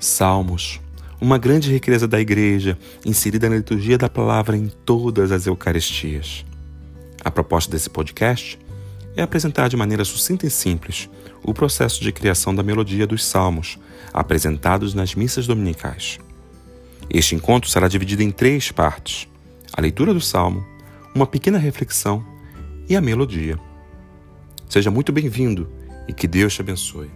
Salmos, uma grande riqueza da igreja, inserida na liturgia da palavra em todas as Eucaristias. A proposta desse podcast é apresentar de maneira sucinta e simples o processo de criação da melodia dos salmos, apresentados nas missas dominicais. Este encontro será dividido em três partes: a leitura do salmo, uma pequena reflexão e a melodia. Seja muito bem-vindo e que Deus te abençoe.